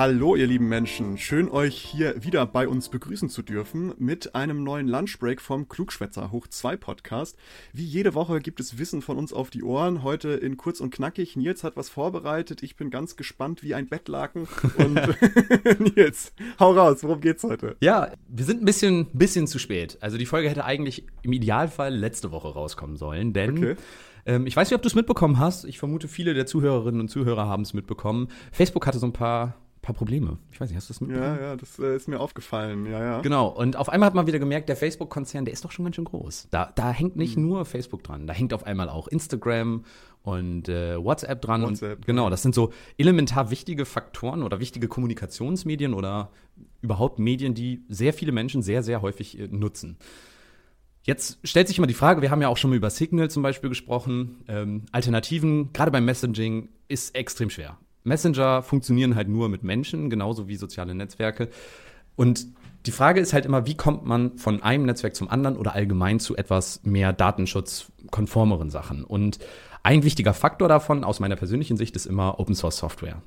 Hallo, ihr lieben Menschen. Schön, euch hier wieder bei uns begrüßen zu dürfen mit einem neuen Lunchbreak vom Klugschwätzer Hoch 2 Podcast. Wie jede Woche gibt es Wissen von uns auf die Ohren. Heute in kurz und knackig. Nils hat was vorbereitet. Ich bin ganz gespannt wie ein Bettlaken. Und Nils, hau raus. Worum geht's heute? Ja, wir sind ein bisschen, bisschen zu spät. Also die Folge hätte eigentlich im Idealfall letzte Woche rauskommen sollen, denn okay. Ähm, ich weiß nicht, ob du es mitbekommen hast. Ich vermute, viele der Zuhörerinnen und Zuhörer haben es mitbekommen. Facebook hatte so ein paar paar Probleme. Ich weiß nicht, hast du das mitbekommen? Ja, ja, das äh, ist mir aufgefallen, ja, ja. Genau, und auf einmal hat man wieder gemerkt, der Facebook-Konzern, der ist doch schon ganz schön groß. Da, da hängt nicht mhm. nur Facebook dran, da hängt auf einmal auch Instagram und äh, WhatsApp dran. WhatsApp, und, genau, das sind so elementar wichtige Faktoren oder wichtige Kommunikationsmedien oder überhaupt Medien, die sehr viele Menschen sehr, sehr häufig äh, nutzen. Jetzt stellt sich immer die Frage, wir haben ja auch schon mal über Signal zum Beispiel gesprochen. Ähm, Alternativen, gerade beim Messaging, ist extrem schwer. Messenger funktionieren halt nur mit Menschen, genauso wie soziale Netzwerke. Und die Frage ist halt immer, wie kommt man von einem Netzwerk zum anderen oder allgemein zu etwas mehr datenschutzkonformeren Sachen? Und ein wichtiger Faktor davon aus meiner persönlichen Sicht ist immer Open Source Software.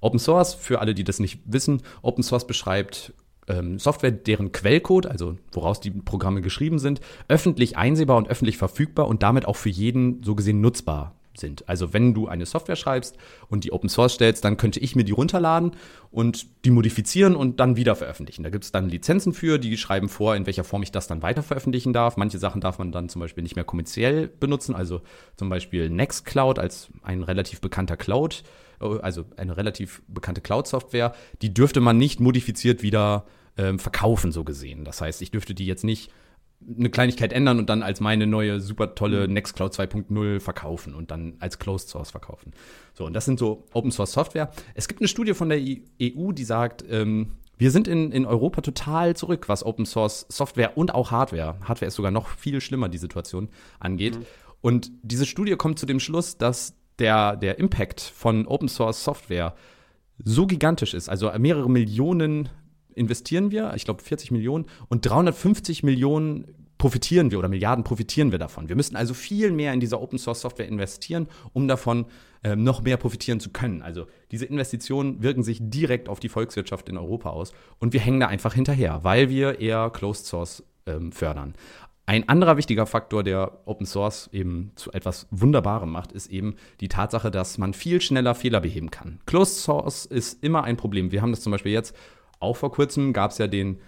Open Source, für alle, die das nicht wissen, Open Source beschreibt ähm, Software, deren Quellcode, also woraus die Programme geschrieben sind, öffentlich einsehbar und öffentlich verfügbar und damit auch für jeden so gesehen nutzbar sind. Also wenn du eine Software schreibst und die Open Source stellst, dann könnte ich mir die runterladen und die modifizieren und dann wieder veröffentlichen. Da gibt es dann Lizenzen für, die schreiben vor, in welcher Form ich das dann weiter veröffentlichen darf. Manche Sachen darf man dann zum Beispiel nicht mehr kommerziell benutzen, also zum Beispiel Nextcloud als ein relativ bekannter Cloud, äh, also eine relativ bekannte Cloud-Software, die dürfte man nicht modifiziert wieder ähm, verkaufen, so gesehen. Das heißt, ich dürfte die jetzt nicht eine Kleinigkeit ändern und dann als meine neue super tolle mhm. Nextcloud 2.0 verkaufen und dann als Closed Source verkaufen. So, und das sind so Open Source Software. Es gibt eine Studie von der EU, die sagt, ähm, wir sind in, in Europa total zurück, was Open Source Software und auch Hardware, Hardware ist sogar noch viel schlimmer, die Situation angeht. Mhm. Und diese Studie kommt zu dem Schluss, dass der, der Impact von Open Source Software so gigantisch ist, also mehrere Millionen investieren wir, ich glaube 40 Millionen und 350 Millionen profitieren wir oder Milliarden profitieren wir davon. Wir müssen also viel mehr in diese Open Source Software investieren, um davon ähm, noch mehr profitieren zu können. Also diese Investitionen wirken sich direkt auf die Volkswirtschaft in Europa aus und wir hängen da einfach hinterher, weil wir eher Closed Source ähm, fördern. Ein anderer wichtiger Faktor, der Open Source eben zu etwas Wunderbarem macht, ist eben die Tatsache, dass man viel schneller Fehler beheben kann. Closed Source ist immer ein Problem. Wir haben das zum Beispiel jetzt auch vor kurzem gab es ja den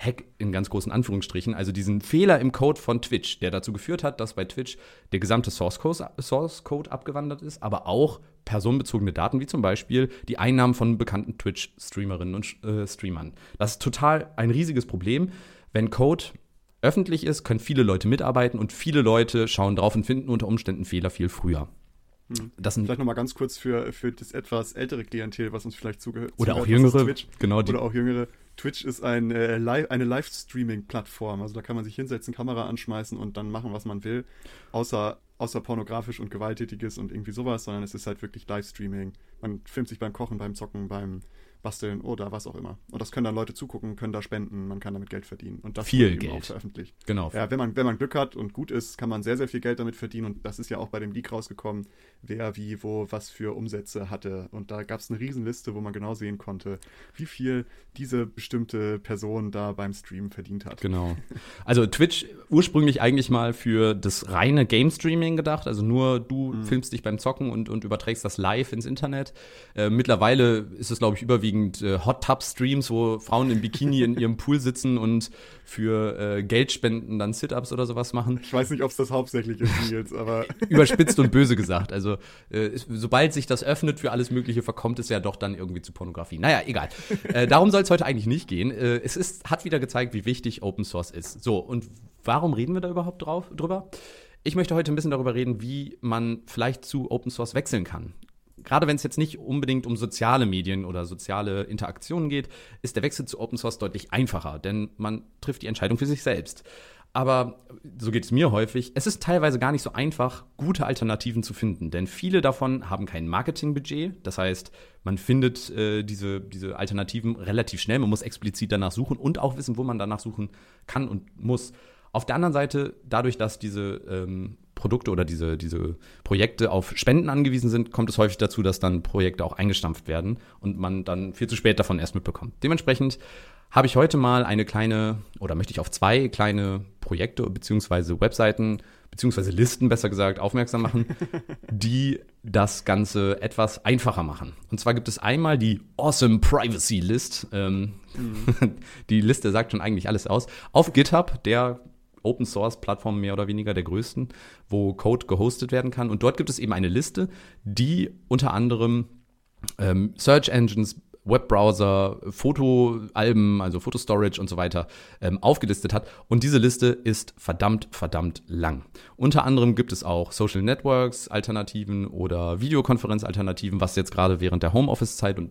Hack in ganz großen Anführungsstrichen, also diesen Fehler im Code von Twitch, der dazu geführt hat, dass bei Twitch der gesamte Source Code, abgewandert ist, aber auch personenbezogene Daten, wie zum Beispiel die Einnahmen von bekannten Twitch-Streamerinnen und äh, Streamern. Das ist total ein riesiges Problem. Wenn Code öffentlich ist, können viele Leute mitarbeiten und viele Leute schauen drauf und finden unter Umständen Fehler viel früher. Hm. Das vielleicht nochmal ganz kurz für, für das etwas ältere Klientel, was uns vielleicht zugehört. Oder auch jüngere. Twitch. Genau, die. Oder auch jüngere. Twitch ist ein, äh, Live, eine Livestreaming-Plattform. Also da kann man sich hinsetzen, Kamera anschmeißen und dann machen, was man will. Außer, außer pornografisch und gewalttätiges und irgendwie sowas, sondern es ist halt wirklich Livestreaming. Man filmt sich beim Kochen, beim Zocken, beim basteln oder was auch immer. Und das können dann Leute zugucken, können da spenden, man kann damit Geld verdienen. Und das viel Geld. auch veröffentlicht. Genau. Ja, wenn man, wenn man Glück hat und gut ist, kann man sehr, sehr viel Geld damit verdienen. Und das ist ja auch bei dem Leak rausgekommen, wer wie, wo, was für Umsätze hatte. Und da gab es eine Riesenliste, wo man genau sehen konnte, wie viel diese bestimmte Person da beim Stream verdient hat. Genau. Also Twitch ursprünglich eigentlich mal für das reine Game Streaming gedacht. Also nur du mhm. filmst dich beim Zocken und, und überträgst das live ins Internet. Äh, mittlerweile ist es, glaube ich, überwiegend überwiegend äh, Hot Tub Streams, wo Frauen im Bikini in ihrem Pool sitzen und für äh, Geldspenden dann Sit-ups oder sowas machen. Ich weiß nicht, ob es das hauptsächlich ist, Nils, aber überspitzt und böse gesagt. Also äh, sobald sich das öffnet für alles Mögliche, verkommt es ja doch dann irgendwie zu Pornografie. Naja, egal. Äh, darum soll es heute eigentlich nicht gehen. Äh, es ist, hat wieder gezeigt, wie wichtig Open Source ist. So und warum reden wir da überhaupt drauf, drüber? Ich möchte heute ein bisschen darüber reden, wie man vielleicht zu Open Source wechseln kann gerade wenn es jetzt nicht unbedingt um soziale Medien oder soziale Interaktionen geht, ist der Wechsel zu Open Source deutlich einfacher, denn man trifft die Entscheidung für sich selbst. Aber so geht es mir häufig. Es ist teilweise gar nicht so einfach, gute Alternativen zu finden, denn viele davon haben kein Marketingbudget. Das heißt, man findet äh, diese, diese Alternativen relativ schnell. Man muss explizit danach suchen und auch wissen, wo man danach suchen kann und muss. Auf der anderen Seite, dadurch, dass diese ähm, Produkte oder diese, diese Projekte auf Spenden angewiesen sind, kommt es häufig dazu, dass dann Projekte auch eingestampft werden und man dann viel zu spät davon erst mitbekommt. Dementsprechend habe ich heute mal eine kleine oder möchte ich auf zwei kleine Projekte beziehungsweise Webseiten beziehungsweise Listen besser gesagt aufmerksam machen, die das Ganze etwas einfacher machen. Und zwar gibt es einmal die Awesome Privacy List. Ähm, mhm. die Liste sagt schon eigentlich alles aus. Auf GitHub, der Open Source Plattform mehr oder weniger der größten, wo Code gehostet werden kann. Und dort gibt es eben eine Liste, die unter anderem ähm, Search Engines, Webbrowser, Fotoalben, also Fotostorage und so weiter ähm, aufgelistet hat. Und diese Liste ist verdammt, verdammt lang. Unter anderem gibt es auch Social Networks Alternativen oder Videokonferenz-Alternativen, was jetzt gerade während der Homeoffice-Zeit und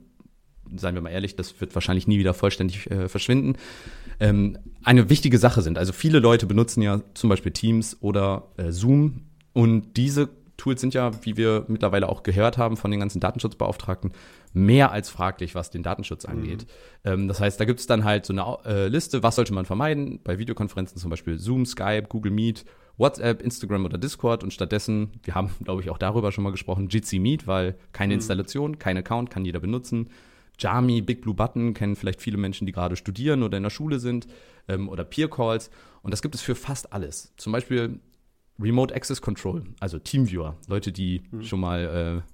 seien wir mal ehrlich, das wird wahrscheinlich nie wieder vollständig äh, verschwinden, ähm, eine wichtige Sache sind. Also viele Leute benutzen ja zum Beispiel Teams oder äh, Zoom und diese Tools sind ja, wie wir mittlerweile auch gehört haben von den ganzen Datenschutzbeauftragten, mehr als fraglich, was den Datenschutz mhm. angeht. Mhm. Ähm, das heißt, da gibt es dann halt so eine äh, Liste, was sollte man vermeiden bei Videokonferenzen, zum Beispiel Zoom, Skype, Google Meet, WhatsApp, Instagram oder Discord und stattdessen, wir haben, glaube ich, auch darüber schon mal gesprochen, Jitsi Meet, weil keine mhm. Installation, kein Account, kann jeder benutzen. Jami, Big Blue Button kennen vielleicht viele Menschen, die gerade studieren oder in der Schule sind ähm, oder Peer Calls. Und das gibt es für fast alles. Zum Beispiel Remote Access Control, also Teamviewer. Leute, die hm. schon mal äh,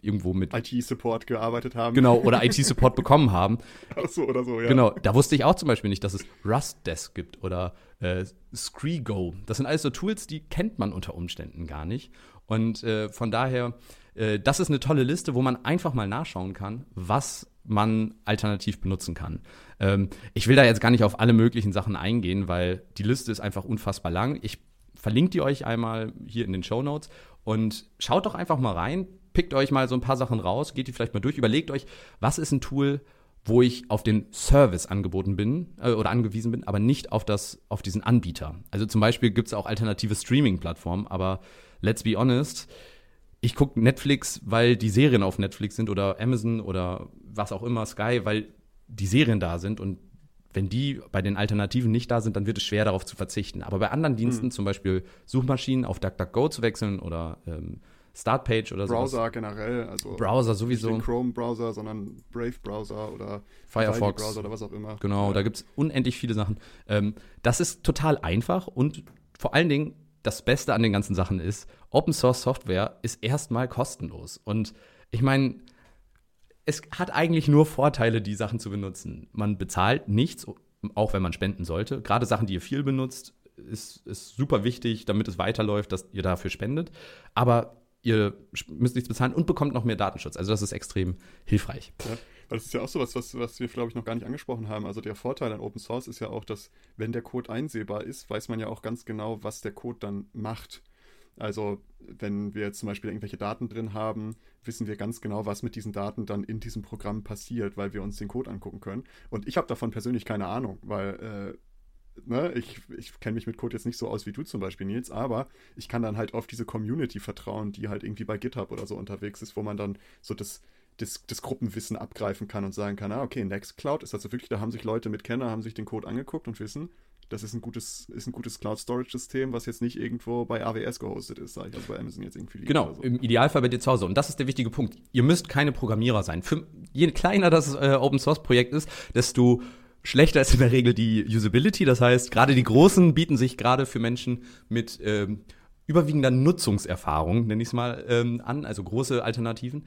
irgendwo mit IT-Support gearbeitet haben. Genau, oder IT-Support bekommen haben. Ach so, oder so, ja. Genau, da wusste ich auch zum Beispiel nicht, dass es Rust Desk gibt oder äh, Screego. Das sind alles so Tools, die kennt man unter Umständen gar nicht. Und äh, von daher, äh, das ist eine tolle Liste, wo man einfach mal nachschauen kann, was man alternativ benutzen kann. Ähm, ich will da jetzt gar nicht auf alle möglichen Sachen eingehen, weil die Liste ist einfach unfassbar lang. Ich verlinke die euch einmal hier in den Show Notes und schaut doch einfach mal rein, pickt euch mal so ein paar Sachen raus, geht die vielleicht mal durch, überlegt euch, was ist ein Tool, wo ich auf den Service angeboten bin äh, oder angewiesen bin, aber nicht auf das, auf diesen Anbieter. Also zum Beispiel gibt es auch alternative Streaming-Plattformen, aber let's be honest, ich gucke Netflix, weil die Serien auf Netflix sind oder Amazon oder was auch immer, Sky, weil die Serien da sind und wenn die bei den Alternativen nicht da sind, dann wird es schwer darauf zu verzichten. Aber bei anderen Diensten, mhm. zum Beispiel Suchmaschinen auf DuckDuckGo zu wechseln oder ähm, Startpage oder so. Browser sowas. generell, also Browser sowieso. Nicht den Chrome-Browser, sondern Brave-Browser oder Firefox Browser oder was auch immer. Genau, ja. da gibt es unendlich viele Sachen. Ähm, das ist total einfach und vor allen Dingen das Beste an den ganzen Sachen ist, Open Source Software ist erstmal kostenlos. Und ich meine, es hat eigentlich nur Vorteile, die Sachen zu benutzen. Man bezahlt nichts, auch wenn man spenden sollte. Gerade Sachen, die ihr viel benutzt, ist, ist super wichtig, damit es weiterläuft, dass ihr dafür spendet. Aber ihr müsst nichts bezahlen und bekommt noch mehr Datenschutz. Also das ist extrem hilfreich. Ja, das ist ja auch so was, was, was wir, glaube ich, noch gar nicht angesprochen haben. Also der Vorteil an Open Source ist ja auch, dass wenn der Code einsehbar ist, weiß man ja auch ganz genau, was der Code dann macht. Also wenn wir jetzt zum Beispiel irgendwelche Daten drin haben, wissen wir ganz genau, was mit diesen Daten dann in diesem Programm passiert, weil wir uns den Code angucken können. Und ich habe davon persönlich keine Ahnung, weil äh, ne, ich, ich kenne mich mit Code jetzt nicht so aus wie du zum Beispiel, Nils, aber ich kann dann halt auf diese Community vertrauen, die halt irgendwie bei GitHub oder so unterwegs ist, wo man dann so das, das, das Gruppenwissen abgreifen kann und sagen kann, ah, okay, Nextcloud ist also wirklich, da haben sich Leute mit Kenner, haben sich den Code angeguckt und wissen, das ist ein gutes, ist ein gutes Cloud-Storage-System, was jetzt nicht irgendwo bei AWS gehostet ist, sage ich, also bei Amazon jetzt irgendwie liegt. Genau, so. im Idealfall bei dir zu Hause. Und das ist der wichtige Punkt. Ihr müsst keine Programmierer sein. Für, je kleiner das äh, Open-Source-Projekt ist, desto schlechter ist in der Regel die Usability. Das heißt, gerade die großen bieten sich gerade für Menschen mit ähm, überwiegender Nutzungserfahrung, nenne ich es mal, ähm, an, also große Alternativen.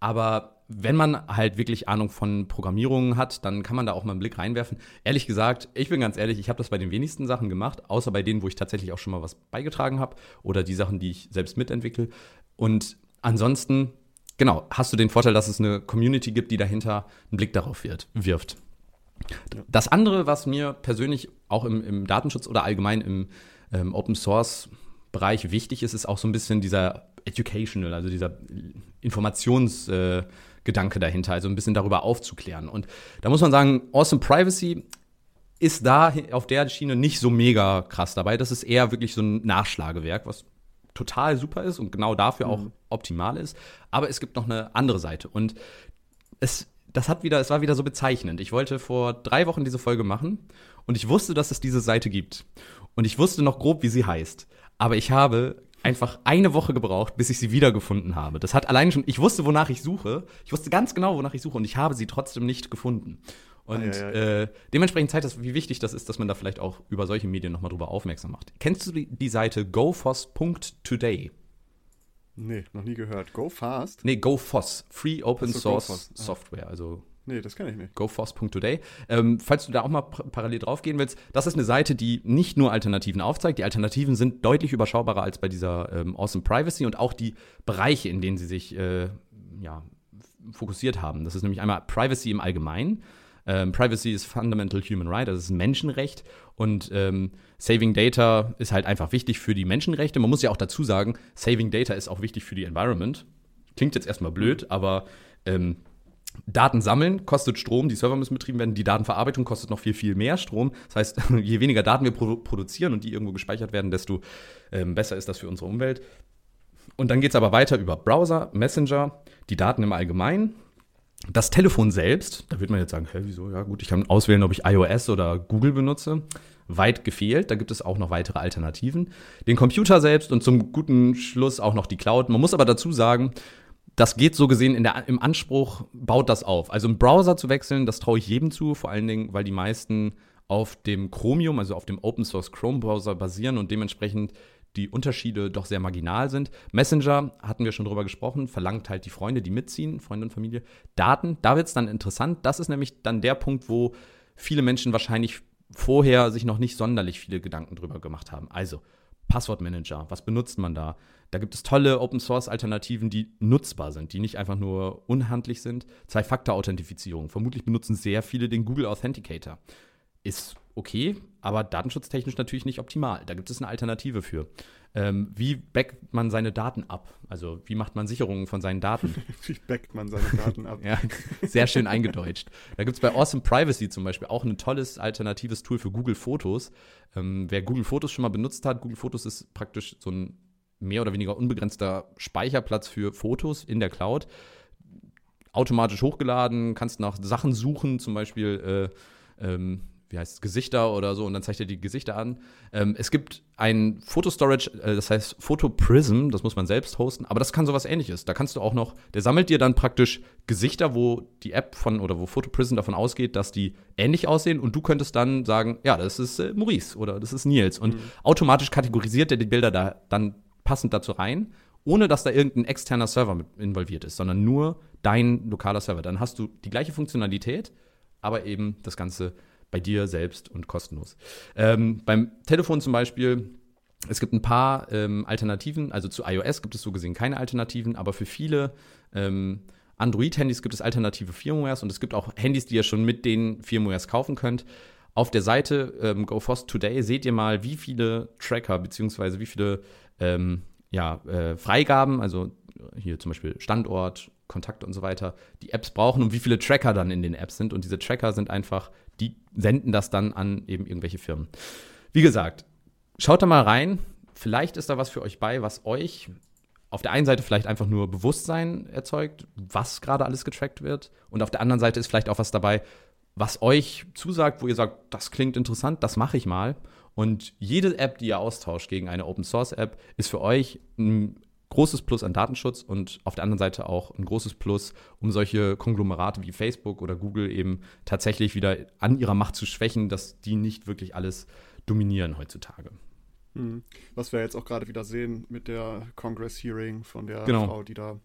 Aber wenn man halt wirklich Ahnung von Programmierungen hat, dann kann man da auch mal einen Blick reinwerfen. Ehrlich gesagt, ich bin ganz ehrlich, ich habe das bei den wenigsten Sachen gemacht, außer bei denen, wo ich tatsächlich auch schon mal was beigetragen habe oder die Sachen, die ich selbst mitentwickle. Und ansonsten, genau, hast du den Vorteil, dass es eine Community gibt, die dahinter einen Blick darauf wird, wirft. Das andere, was mir persönlich auch im, im Datenschutz oder allgemein im ähm, Open Source Bereich wichtig ist, ist auch so ein bisschen dieser educational, also dieser Informationsgedanke äh, dahinter, also ein bisschen darüber aufzuklären. Und da muss man sagen, Awesome Privacy ist da auf der Schiene nicht so mega krass dabei. Das ist eher wirklich so ein Nachschlagewerk, was total super ist und genau dafür mhm. auch optimal ist. Aber es gibt noch eine andere Seite. Und es, das hat wieder, es war wieder so bezeichnend. Ich wollte vor drei Wochen diese Folge machen und ich wusste, dass es diese Seite gibt. Und ich wusste noch grob, wie sie heißt. Aber ich habe einfach eine Woche gebraucht, bis ich sie wiedergefunden habe. Das hat allein schon, ich wusste, wonach ich suche. Ich wusste ganz genau, wonach ich suche und ich habe sie trotzdem nicht gefunden. Und ah, ja, ja. Äh, dementsprechend zeigt das, wie wichtig das ist, dass man da vielleicht auch über solche Medien nochmal drüber aufmerksam macht. Kennst du die, die Seite gofos.today? Nee, noch nie gehört. Go Fast? Nee, GoFos. Free Open so, Source ah. Software. Also Nee, das kenne ich nicht. GoFoss.today. Ähm, falls du da auch mal parallel drauf gehen willst, das ist eine Seite, die nicht nur Alternativen aufzeigt. Die Alternativen sind deutlich überschaubarer als bei dieser ähm, Awesome Privacy und auch die Bereiche, in denen sie sich äh, ja, fokussiert haben. Das ist nämlich einmal Privacy im Allgemeinen. Ähm, Privacy ist Fundamental Human Right, das ist Menschenrecht. Und ähm, Saving Data ist halt einfach wichtig für die Menschenrechte. Man muss ja auch dazu sagen, Saving Data ist auch wichtig für die Environment. Klingt jetzt erstmal blöd, aber ähm, Daten sammeln kostet Strom, die Server müssen betrieben werden. Die Datenverarbeitung kostet noch viel, viel mehr Strom. Das heißt, je weniger Daten wir produ produzieren und die irgendwo gespeichert werden, desto ähm, besser ist das für unsere Umwelt. Und dann geht es aber weiter über Browser, Messenger, die Daten im Allgemeinen. Das Telefon selbst, da wird man jetzt sagen, hä, wieso? Ja, gut, ich kann auswählen, ob ich iOS oder Google benutze. Weit gefehlt, da gibt es auch noch weitere Alternativen. Den Computer selbst und zum guten Schluss auch noch die Cloud. Man muss aber dazu sagen, das geht so gesehen in der, im Anspruch, baut das auf. Also im Browser zu wechseln, das traue ich jedem zu, vor allen Dingen, weil die meisten auf dem Chromium, also auf dem Open Source Chrome Browser basieren und dementsprechend die Unterschiede doch sehr marginal sind. Messenger, hatten wir schon drüber gesprochen, verlangt halt die Freunde, die mitziehen, Freunde und Familie. Daten, da wird es dann interessant. Das ist nämlich dann der Punkt, wo viele Menschen wahrscheinlich vorher sich noch nicht sonderlich viele Gedanken drüber gemacht haben. Also Passwortmanager, was benutzt man da? Da gibt es tolle Open Source Alternativen, die nutzbar sind, die nicht einfach nur unhandlich sind. Zwei-Faktor-Authentifizierung. Vermutlich benutzen sehr viele den Google Authenticator. Ist okay, aber datenschutztechnisch natürlich nicht optimal. Da gibt es eine Alternative für. Ähm, wie backt man seine Daten ab? Also wie macht man Sicherungen von seinen Daten? wie backt man seine Daten ab? ja, sehr schön eingedeutscht. Da gibt es bei Awesome Privacy zum Beispiel auch ein tolles alternatives Tool für Google Fotos. Ähm, wer Google Fotos schon mal benutzt hat, Google Fotos ist praktisch so ein mehr oder weniger unbegrenzter Speicherplatz für Fotos in der Cloud. Automatisch hochgeladen, kannst nach Sachen suchen, zum Beispiel äh, ähm, wie heißt es, Gesichter oder so und dann zeigt er die Gesichter an. Ähm, es gibt ein Fotostorage, äh, das heißt Photoprism, das muss man selbst hosten, aber das kann sowas ähnliches. Da kannst du auch noch, der sammelt dir dann praktisch Gesichter, wo die App von oder wo Photoprism davon ausgeht, dass die ähnlich aussehen und du könntest dann sagen, ja, das ist äh, Maurice oder das ist Nils und mhm. automatisch kategorisiert er die Bilder da dann passend dazu rein, ohne dass da irgendein externer Server mit involviert ist, sondern nur dein lokaler Server. Dann hast du die gleiche Funktionalität, aber eben das Ganze bei dir selbst und kostenlos. Ähm, beim Telefon zum Beispiel, es gibt ein paar ähm, Alternativen, also zu iOS gibt es so gesehen keine Alternativen, aber für viele ähm, Android-Handys gibt es alternative Firmwares und es gibt auch Handys, die ihr schon mit den Firmwares kaufen könnt. Auf der Seite ähm, GoFoss Today seht ihr mal, wie viele Tracker bzw. wie viele ähm, ja, äh, Freigaben, also hier zum Beispiel Standort, Kontakte und so weiter, die Apps brauchen und wie viele Tracker dann in den Apps sind. Und diese Tracker sind einfach, die senden das dann an eben irgendwelche Firmen. Wie gesagt, schaut da mal rein. Vielleicht ist da was für euch bei, was euch auf der einen Seite vielleicht einfach nur Bewusstsein erzeugt, was gerade alles getrackt wird. Und auf der anderen Seite ist vielleicht auch was dabei, was euch zusagt, wo ihr sagt, das klingt interessant, das mache ich mal. Und jede App, die ihr austauscht gegen eine Open Source App, ist für euch ein großes Plus an Datenschutz und auf der anderen Seite auch ein großes Plus, um solche Konglomerate wie Facebook oder Google eben tatsächlich wieder an ihrer Macht zu schwächen, dass die nicht wirklich alles dominieren heutzutage. Hm. Was wir jetzt auch gerade wieder sehen mit der Congress Hearing von der genau. Frau, die da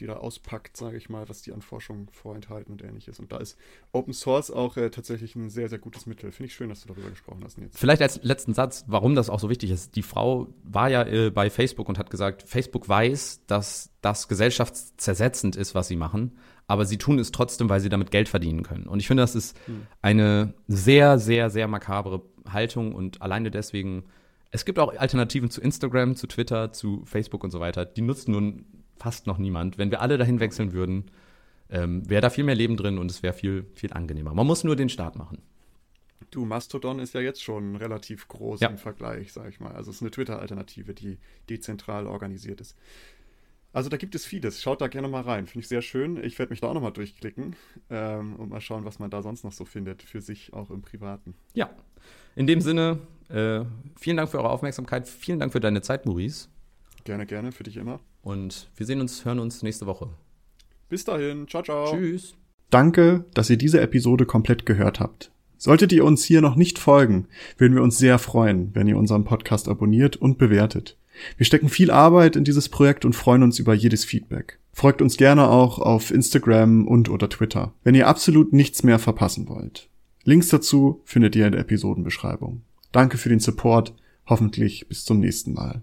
die da auspackt, sage ich mal, was die an Forschung vorenthalten und ähnliches. Und da ist Open Source auch äh, tatsächlich ein sehr, sehr gutes Mittel. Finde ich schön, dass du darüber gesprochen hast jetzt. Vielleicht als letzten Satz, warum das auch so wichtig ist. Die Frau war ja äh, bei Facebook und hat gesagt, Facebook weiß, dass das gesellschaftszersetzend ist, was sie machen, aber sie tun es trotzdem, weil sie damit Geld verdienen können. Und ich finde, das ist hm. eine sehr, sehr, sehr makabre Haltung und alleine deswegen es gibt auch Alternativen zu Instagram, zu Twitter, zu Facebook und so weiter. Die nutzt nun fast noch niemand. Wenn wir alle dahin wechseln würden, ähm, wäre da viel mehr Leben drin und es wäre viel, viel angenehmer. Man muss nur den Start machen. Du, Mastodon ist ja jetzt schon relativ groß ja. im Vergleich, sag ich mal. Also es ist eine Twitter-Alternative, die dezentral organisiert ist. Also da gibt es vieles. Schaut da gerne mal rein. Finde ich sehr schön. Ich werde mich da auch nochmal durchklicken ähm, und mal schauen, was man da sonst noch so findet, für sich auch im Privaten. Ja. In dem Sinne, äh, vielen Dank für eure Aufmerksamkeit. Vielen Dank für deine Zeit, Maurice. Gerne, gerne, für dich immer. Und wir sehen uns, hören uns nächste Woche. Bis dahin. Ciao, ciao. Tschüss. Danke, dass ihr diese Episode komplett gehört habt. Solltet ihr uns hier noch nicht folgen, würden wir uns sehr freuen, wenn ihr unseren Podcast abonniert und bewertet. Wir stecken viel Arbeit in dieses Projekt und freuen uns über jedes Feedback. Folgt uns gerne auch auf Instagram und oder Twitter, wenn ihr absolut nichts mehr verpassen wollt. Links dazu findet ihr in der Episodenbeschreibung. Danke für den Support, hoffentlich bis zum nächsten Mal.